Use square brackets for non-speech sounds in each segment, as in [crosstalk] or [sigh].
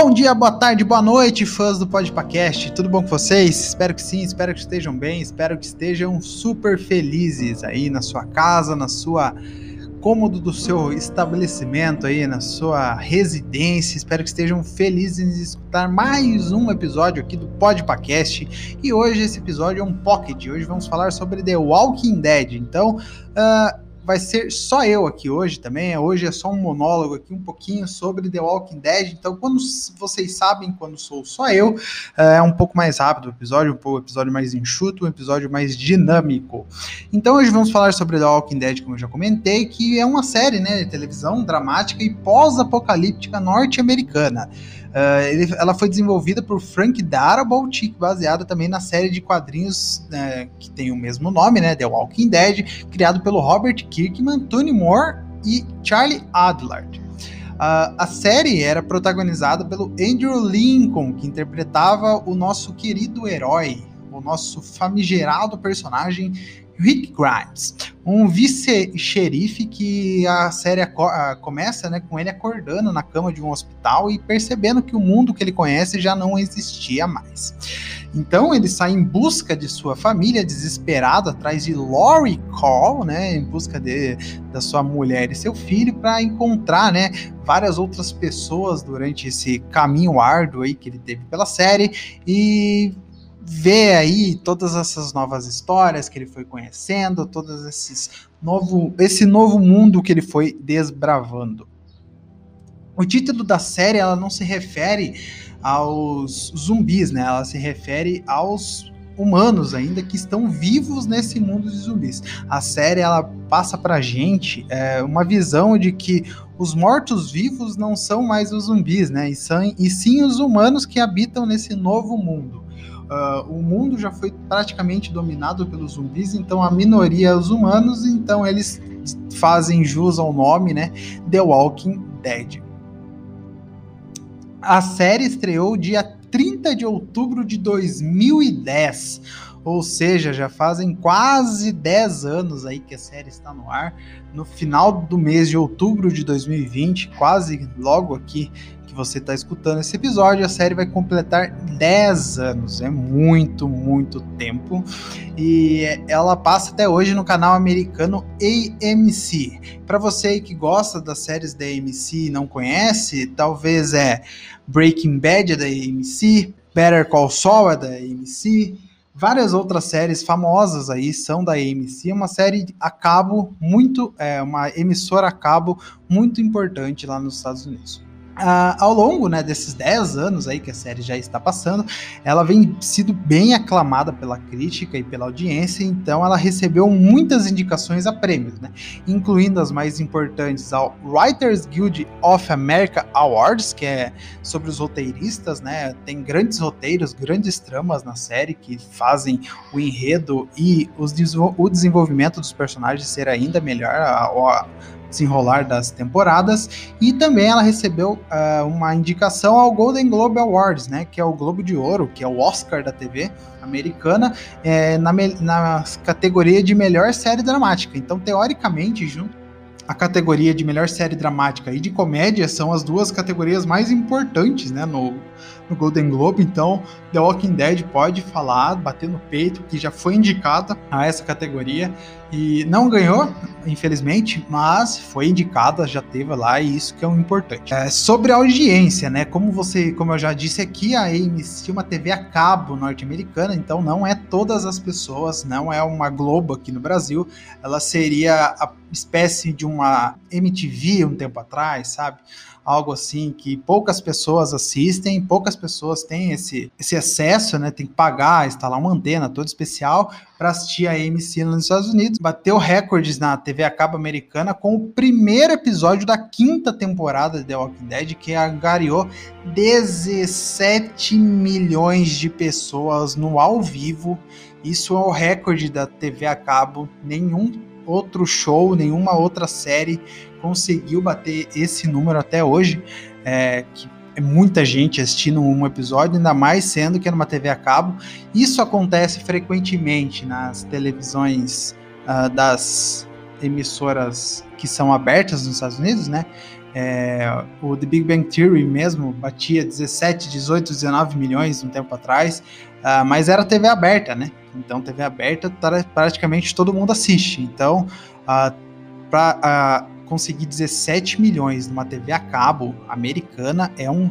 Bom dia, boa tarde, boa noite, fãs do Podpacast. Tudo bom com vocês? Espero que sim, espero que estejam bem, espero que estejam super felizes aí na sua casa, na sua cômodo do seu estabelecimento aí, na sua residência. Espero que estejam felizes em escutar mais um episódio aqui do Podpacast. E hoje esse episódio é um pocket. Hoje vamos falar sobre The Walking Dead. Então, uh, vai ser só eu aqui hoje também. Hoje é só um monólogo aqui, um pouquinho sobre The Walking Dead. Então, quando vocês sabem, quando sou só eu, é um pouco mais rápido o episódio, um pouco episódio mais enxuto, um episódio mais dinâmico. Então, hoje vamos falar sobre The Walking Dead, como eu já comentei, que é uma série né, de televisão dramática e pós-apocalíptica norte-americana. Uh, ele, ela foi desenvolvida por Frank Darabont, baseada também na série de quadrinhos né, que tem o mesmo nome, né, The Walking Dead, criado pelo Robert Kirkman, Tony Moore e Charlie Adlard. Uh, a série era protagonizada pelo Andrew Lincoln, que interpretava o nosso querido herói, o nosso famigerado personagem Rick Grimes, um vice-xerife que a série começa né, com ele acordando na cama de um hospital e percebendo que o mundo que ele conhece já não existia mais. Então ele sai em busca de sua família, desesperado, atrás de Lori Call, né, em busca de, da sua mulher e seu filho, para encontrar né, várias outras pessoas durante esse caminho árduo aí que ele teve pela série e ver aí todas essas novas histórias que ele foi conhecendo, todos esses novo, esse novo mundo que ele foi desbravando. O título da série ela não se refere aos zumbis, né? Ela se refere aos humanos ainda que estão vivos nesse mundo de zumbis. A série ela passa pra gente é, uma visão de que os mortos-vivos não são mais os zumbis, né? E, são, e sim os humanos que habitam nesse novo mundo. Uh, o mundo já foi praticamente dominado pelos zumbis, então a minoria é os humanos, então eles fazem jus ao nome, né? The Walking Dead. A série estreou dia 30 de outubro de 2010, ou seja, já fazem quase 10 anos aí que a série está no ar. No final do mês de outubro de 2020, quase logo aqui você está escutando esse episódio, a série vai completar 10 anos. É muito, muito tempo. E ela passa até hoje no canal americano AMC. Para você que gosta das séries da AMC e não conhece, talvez é Breaking Bad é da AMC, Better Call Saul é da AMC, várias outras séries famosas aí são da AMC, uma série a cabo muito, é uma emissora a cabo muito importante lá nos Estados Unidos. Uh, ao longo né, desses 10 anos aí que a série já está passando, ela vem sido bem aclamada pela crítica e pela audiência, então ela recebeu muitas indicações a prêmios, né, incluindo as mais importantes ao Writers Guild of America Awards, que é sobre os roteiristas, né, tem grandes roteiros, grandes tramas na série que fazem o enredo e os, o desenvolvimento dos personagens ser ainda melhor, a, a desenrolar das temporadas e também ela recebeu uh, uma indicação ao Golden Globe Awards, né, que é o Globo de Ouro, que é o Oscar da TV americana, é, na, na categoria de melhor série dramática. Então, teoricamente, junto a categoria de melhor série dramática e de comédia são as duas categorias mais importantes, né, no, no Golden Globe. Então, The Walking Dead pode falar, bater no peito, que já foi indicada a essa categoria e não ganhou, infelizmente, mas foi indicada, já teve lá e isso que é o importante. É, sobre a audiência, né? Como você, como eu já disse aqui, a AMC é uma TV a cabo norte-americana, então não é todas as pessoas, não é uma Globo aqui no Brasil. Ela seria a espécie de uma MTV um tempo atrás, sabe? Algo assim que poucas pessoas assistem, poucas pessoas têm esse, esse acesso, né? Tem que pagar, instalar uma antena toda especial para assistir a AMC nos Estados Unidos. Bateu recordes na TV a cabo americana com o primeiro episódio da quinta temporada de The Walking Dead, que angariou 17 milhões de pessoas no ao vivo. Isso é o recorde da TV a cabo. Nenhum outro show, nenhuma outra série conseguiu bater esse número até hoje, é, que é muita gente assistindo um episódio, ainda mais sendo que é numa TV a cabo. Isso acontece frequentemente nas televisões uh, das emissoras que são abertas nos Estados Unidos, né? É, o The Big Bang Theory mesmo batia 17, 18, 19 milhões um tempo atrás, uh, mas era TV aberta, né? Então, TV aberta praticamente todo mundo assiste. Então, uh, para uh, conseguir 17 milhões numa TV a cabo americana é um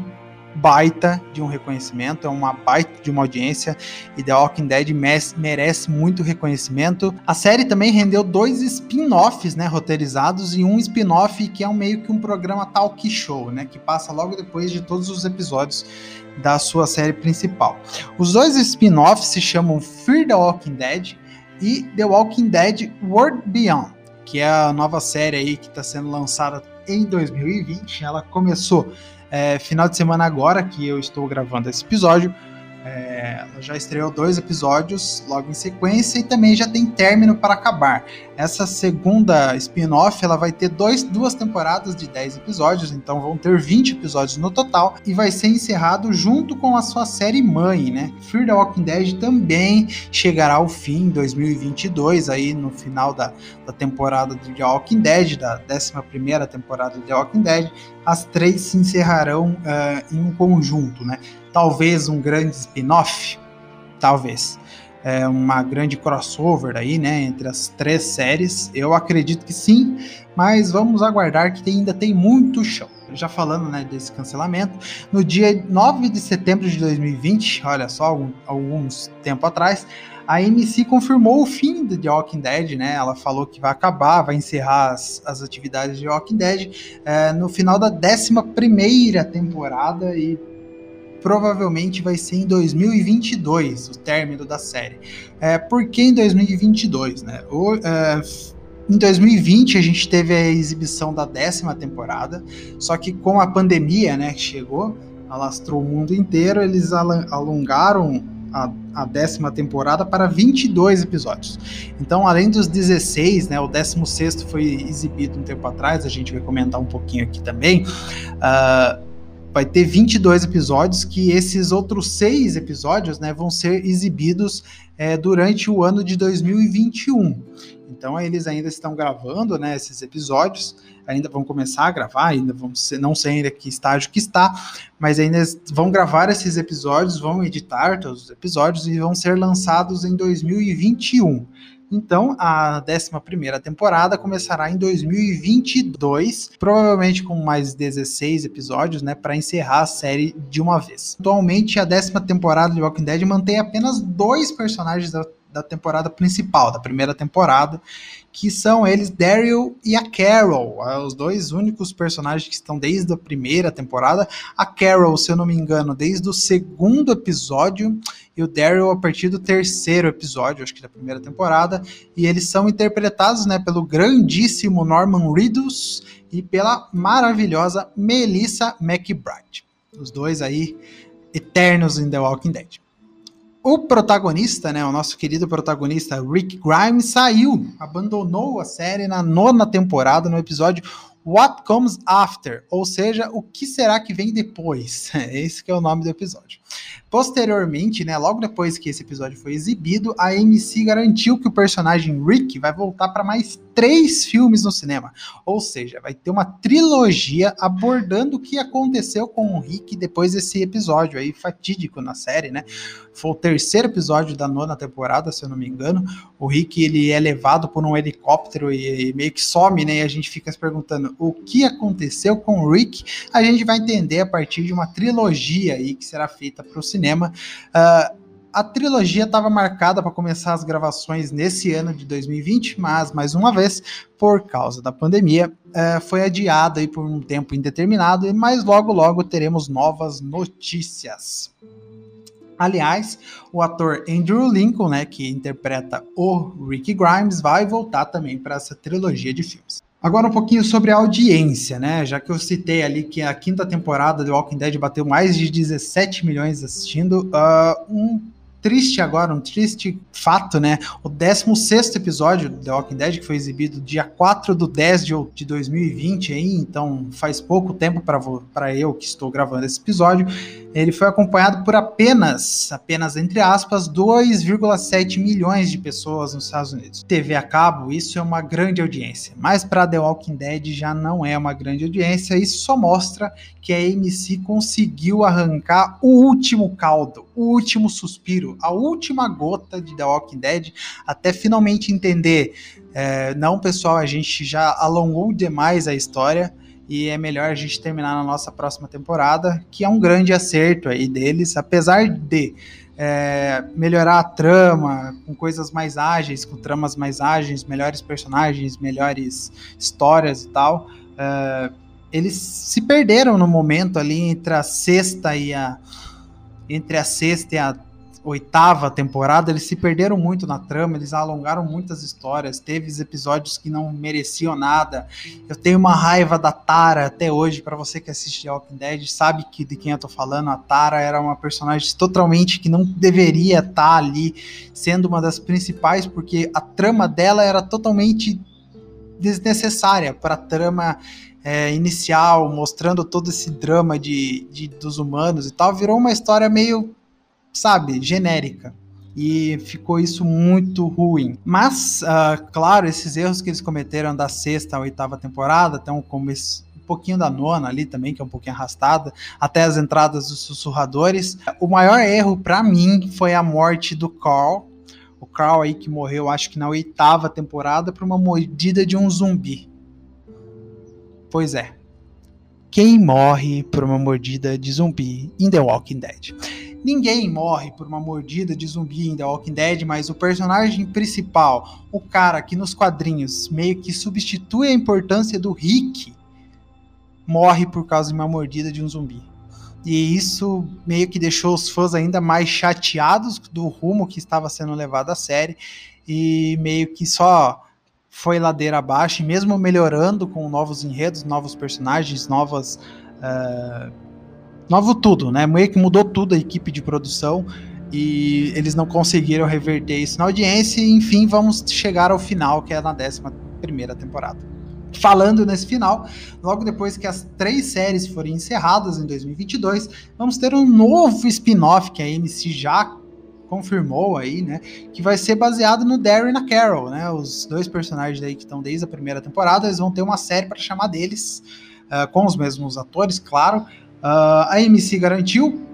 baita de um reconhecimento, é uma baita de uma audiência e The Walking Dead merece muito reconhecimento. A série também rendeu dois spin-offs, né, roteirizados e um spin-off que é um meio que um programa talk show, né, que passa logo depois de todos os episódios da sua série principal. Os dois spin-offs se chamam Fear the Walking Dead e The Walking Dead World Beyond que é a nova série aí que está sendo lançada em 2020. Ela começou é, final de semana agora que eu estou gravando esse episódio. É, ela já estreou dois episódios logo em sequência e também já tem término para acabar. Essa segunda spin-off ela vai ter dois, duas temporadas de 10 episódios, então vão ter 20 episódios no total e vai ser encerrado junto com a sua série mãe, né? Fear the Walking Dead também chegará ao fim em 2022, aí no final da, da temporada de The Walking Dead, da 11 temporada de The Walking Dead, as três se encerrarão uh, em um conjunto, né? Talvez um grande spin-off, talvez. É uma grande crossover aí, né, entre as três séries. Eu acredito que sim, mas vamos aguardar que ainda tem muito chão. Já falando né, desse cancelamento, no dia 9 de setembro de 2020, olha só, algum, alguns tempo atrás, a AMC confirmou o fim de The Walking Dead, né? Ela falou que vai acabar, vai encerrar as, as atividades de The Walking Dead é, no final da 11 primeira temporada e provavelmente vai ser em 2022 o término da série. É, por que em 2022, né? O, é, em 2020 a gente teve a exibição da décima temporada, só que com a pandemia, né, que chegou, alastrou o mundo inteiro, eles alongaram a, a, décima temporada para 22 episódios. Então, além dos 16, né, o 16 foi exibido um tempo atrás, a gente vai comentar um pouquinho aqui também. Uh, vai ter 22 episódios, que esses outros seis episódios né, vão ser exibidos é, durante o ano de 2021. Então eles ainda estão gravando né, esses episódios, ainda vão começar a gravar, ainda vão ser, não sei ainda que estágio que está, mas ainda vão gravar esses episódios, vão editar todos os episódios e vão ser lançados em 2021. Então, a 11 temporada começará em 2022, provavelmente com mais 16 episódios, né, para encerrar a série de uma vez. Atualmente, a décima temporada de Walking Dead mantém apenas dois personagens da, da temporada principal, da primeira temporada, que são eles Daryl e a Carol, é, os dois únicos personagens que estão desde a primeira temporada. A Carol, se eu não me engano, desde o segundo episódio e o Daryl a partir do terceiro episódio, acho que da primeira temporada, e eles são interpretados, né, pelo grandíssimo Norman Reedus e pela maravilhosa Melissa McBride. Os dois aí eternos em The Walking Dead o protagonista, né, o nosso querido protagonista Rick Grimes saiu, abandonou a série na nona temporada, no episódio What Comes After, ou seja, o que será que vem depois? [laughs] Esse que é o nome do episódio. Posteriormente, né, logo depois que esse episódio foi exibido, a AMC garantiu que o personagem Rick vai voltar para mais três filmes no cinema. Ou seja, vai ter uma trilogia abordando o que aconteceu com o Rick depois desse episódio aí fatídico na série, né? Foi o terceiro episódio da nona temporada, se eu não me engano. O Rick ele é levado por um helicóptero e, e meio que some, né? E a gente fica se perguntando o que aconteceu com o Rick. A gente vai entender a partir de uma trilogia aí que será feita para o cinema. Uh, a trilogia estava marcada para começar as gravações nesse ano de 2020, mas mais uma vez, por causa da pandemia, uh, foi adiada por um tempo indeterminado, mas logo logo teremos novas notícias. Aliás, o ator Andrew Lincoln, né, que interpreta o Ricky Grimes, vai voltar também para essa trilogia de filmes. Agora um pouquinho sobre a audiência, né? Já que eu citei ali que a quinta temporada do Walking Dead bateu mais de 17 milhões assistindo, uh, um triste agora, um triste fato, né? O 16 episódio do The Walking Dead, que foi exibido dia 4 do 10 de, de 2020, aí, então faz pouco tempo para eu que estou gravando esse episódio, ele foi acompanhado por apenas, apenas entre aspas, 2,7 milhões de pessoas nos Estados Unidos. TV a cabo, isso é uma grande audiência, mas para The Walking Dead já não é uma grande audiência, isso só mostra que a AMC conseguiu arrancar o último caldo, o último suspiro, a última gota de The Walking Dead, até finalmente entender. É, não, pessoal, a gente já alongou demais a história e é melhor a gente terminar na nossa próxima temporada, que é um grande acerto aí deles, apesar de é, melhorar a trama, com coisas mais ágeis, com tramas mais ágeis, melhores personagens, melhores histórias e tal. É, eles se perderam no momento ali entre a sexta e a entre a sexta e a oitava temporada, eles se perderam muito na trama, eles alongaram muitas histórias, teve episódios que não mereciam nada. Eu tenho uma raiva da Tara até hoje, para você que assiste The Walking Dead, sabe que de quem eu tô falando, a Tara era uma personagem totalmente que não deveria estar tá ali, sendo uma das principais, porque a trama dela era totalmente desnecessária para a trama é, inicial, mostrando todo esse drama de, de, dos humanos e tal, virou uma história meio sabe, genérica. E ficou isso muito ruim. Mas, uh, claro, esses erros que eles cometeram da sexta à oitava temporada, até um começo, um pouquinho da nona ali também, que é um pouquinho arrastada, até as entradas dos sussurradores. O maior erro para mim foi a morte do Carl. O Carl aí que morreu, acho que na oitava temporada, por uma mordida de um zumbi. Pois é. Quem morre por uma mordida de zumbi em The Walking Dead? Ninguém morre por uma mordida de zumbi em The Walking Dead, mas o personagem principal, o cara que nos quadrinhos meio que substitui a importância do Rick, morre por causa de uma mordida de um zumbi. E isso meio que deixou os fãs ainda mais chateados do rumo que estava sendo levado a série e meio que só foi ladeira abaixo, e mesmo melhorando com novos enredos, novos personagens, novas uh, novo tudo, né? Meio que mudou tudo a equipe de produção e eles não conseguiram reverter isso na audiência. E, enfim, vamos chegar ao final, que é na 11 primeira temporada. Falando nesse final, logo depois que as três séries forem encerradas em 2022, vamos ter um novo spin-off que a AMC já confirmou aí, né, que vai ser baseado no Darren e na Carol, né, os dois personagens aí que estão desde a primeira temporada, eles vão ter uma série para chamar deles, uh, com os mesmos atores, claro, Uh, a AMC garantiu,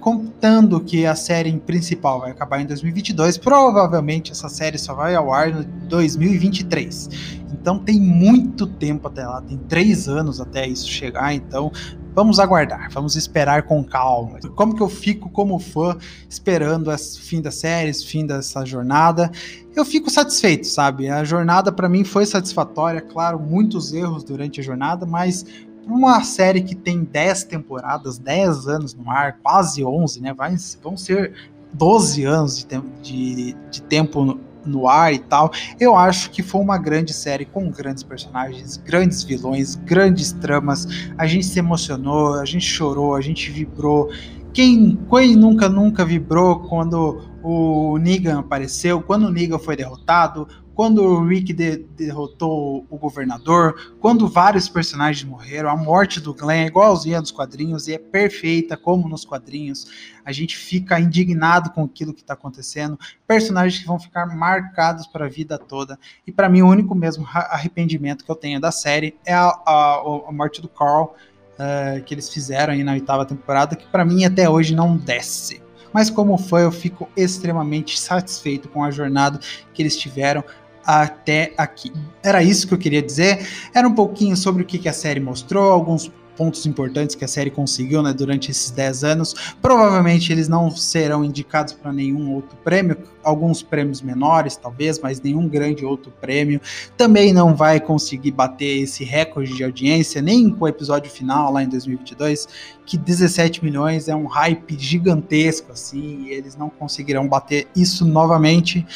contando que a série principal vai acabar em 2022, provavelmente essa série só vai ao ar em 2023. Então tem muito tempo até lá, tem três anos até isso chegar, então vamos aguardar, vamos esperar com calma. Como que eu fico como fã esperando o fim da série, fim dessa jornada? Eu fico satisfeito, sabe? A jornada para mim foi satisfatória, claro, muitos erros durante a jornada, mas uma série que tem 10 temporadas, 10 anos no ar, quase 11, né? Vai, vão ser 12 anos de, tempo, de, de tempo no, no ar e tal. Eu acho que foi uma grande série com grandes personagens, grandes vilões, grandes tramas. A gente se emocionou, a gente chorou, a gente vibrou Quem, quem nunca, nunca vibrou quando o Negan apareceu, quando o Negan foi derrotado, quando o Rick de, derrotou o governador, quando vários personagens morreram, a morte do Glenn é igualzinha dos quadrinhos e é perfeita como nos quadrinhos. A gente fica indignado com aquilo que está acontecendo, personagens que vão ficar marcados para a vida toda. E para mim o único mesmo arrependimento que eu tenho da série é a, a, a morte do Carl. Uh, que eles fizeram aí na oitava temporada, que para mim até hoje não desce mas como foi, eu fico extremamente satisfeito com a jornada que eles tiveram até aqui. Era isso que eu queria dizer. Era um pouquinho sobre o que a série mostrou, alguns pontos importantes que a série conseguiu né, durante esses 10 anos. Provavelmente eles não serão indicados para nenhum outro prêmio, alguns prêmios menores, talvez, mas nenhum grande outro prêmio. Também não vai conseguir bater esse recorde de audiência, nem com o episódio final lá em 2022, que 17 milhões é um hype gigantesco, assim, e eles não conseguirão bater isso novamente.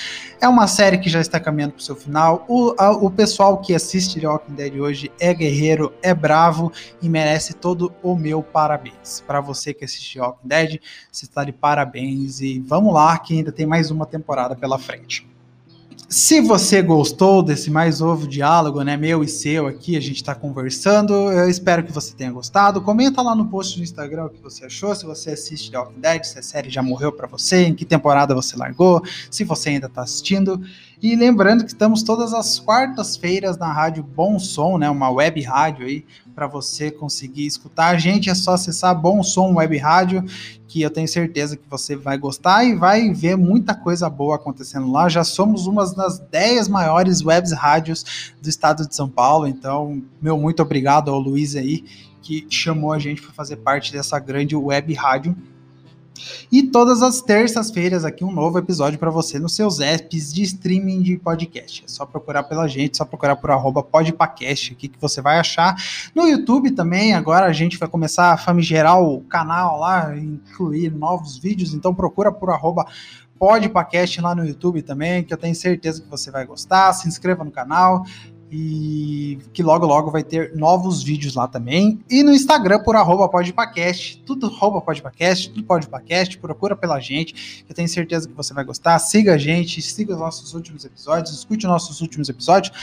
É uma série que já está caminhando para o seu final. O, a, o pessoal que assiste The Walking Dead hoje é guerreiro, é bravo e merece todo o meu parabéns. Para você que assiste The Walking Dead, você está de parabéns e vamos lá que ainda tem mais uma temporada pela frente. Se você gostou desse mais novo diálogo, né, meu e seu aqui, a gente está conversando, eu espero que você tenha gostado. Comenta lá no post do Instagram o que você achou, se você assiste The Walking Dead, se a série já morreu para você, em que temporada você largou, se você ainda está assistindo. E lembrando que estamos todas as quartas-feiras na Rádio Bom Som, né, uma web rádio aí, para você conseguir escutar a gente, é só acessar Bom Som Web Rádio, que eu tenho certeza que você vai gostar e vai ver muita coisa boa acontecendo lá. Já somos uma das 10 maiores webs rádios do estado de São Paulo, então, meu muito obrigado ao Luiz aí, que chamou a gente para fazer parte dessa grande web rádio e todas as terças-feiras aqui um novo episódio para você nos seus apps de streaming de podcast. É só procurar pela gente, só procurar por arroba podpacast aqui que você vai achar. No YouTube também, agora a gente vai começar a famigerar o canal lá, incluir novos vídeos, então procura por arroba podpacast lá no YouTube também, que eu tenho certeza que você vai gostar. Se inscreva no canal, e que logo logo vai ter novos vídeos lá também. E no Instagram por arroba podpacast, tudo arroba podpacast, tudo podpacast, procura pela gente, eu tenho certeza que você vai gostar. Siga a gente, siga os nossos últimos episódios, escute os nossos últimos episódios,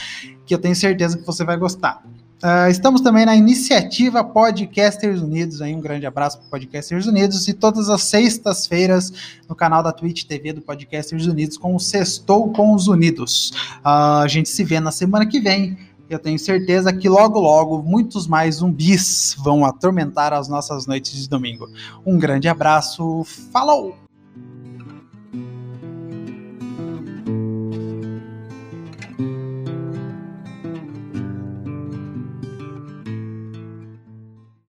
que eu tenho certeza que você vai gostar. Uh, estamos também na iniciativa Podcasters Unidos. Aí um grande abraço para Podcasters Unidos e todas as sextas-feiras no canal da Twitch TV do Podcasters Unidos com o Sextou com os Unidos. Uh, a gente se vê na semana que vem. Eu tenho certeza que logo, logo, muitos mais zumbis vão atormentar as nossas noites de domingo. Um grande abraço, falou!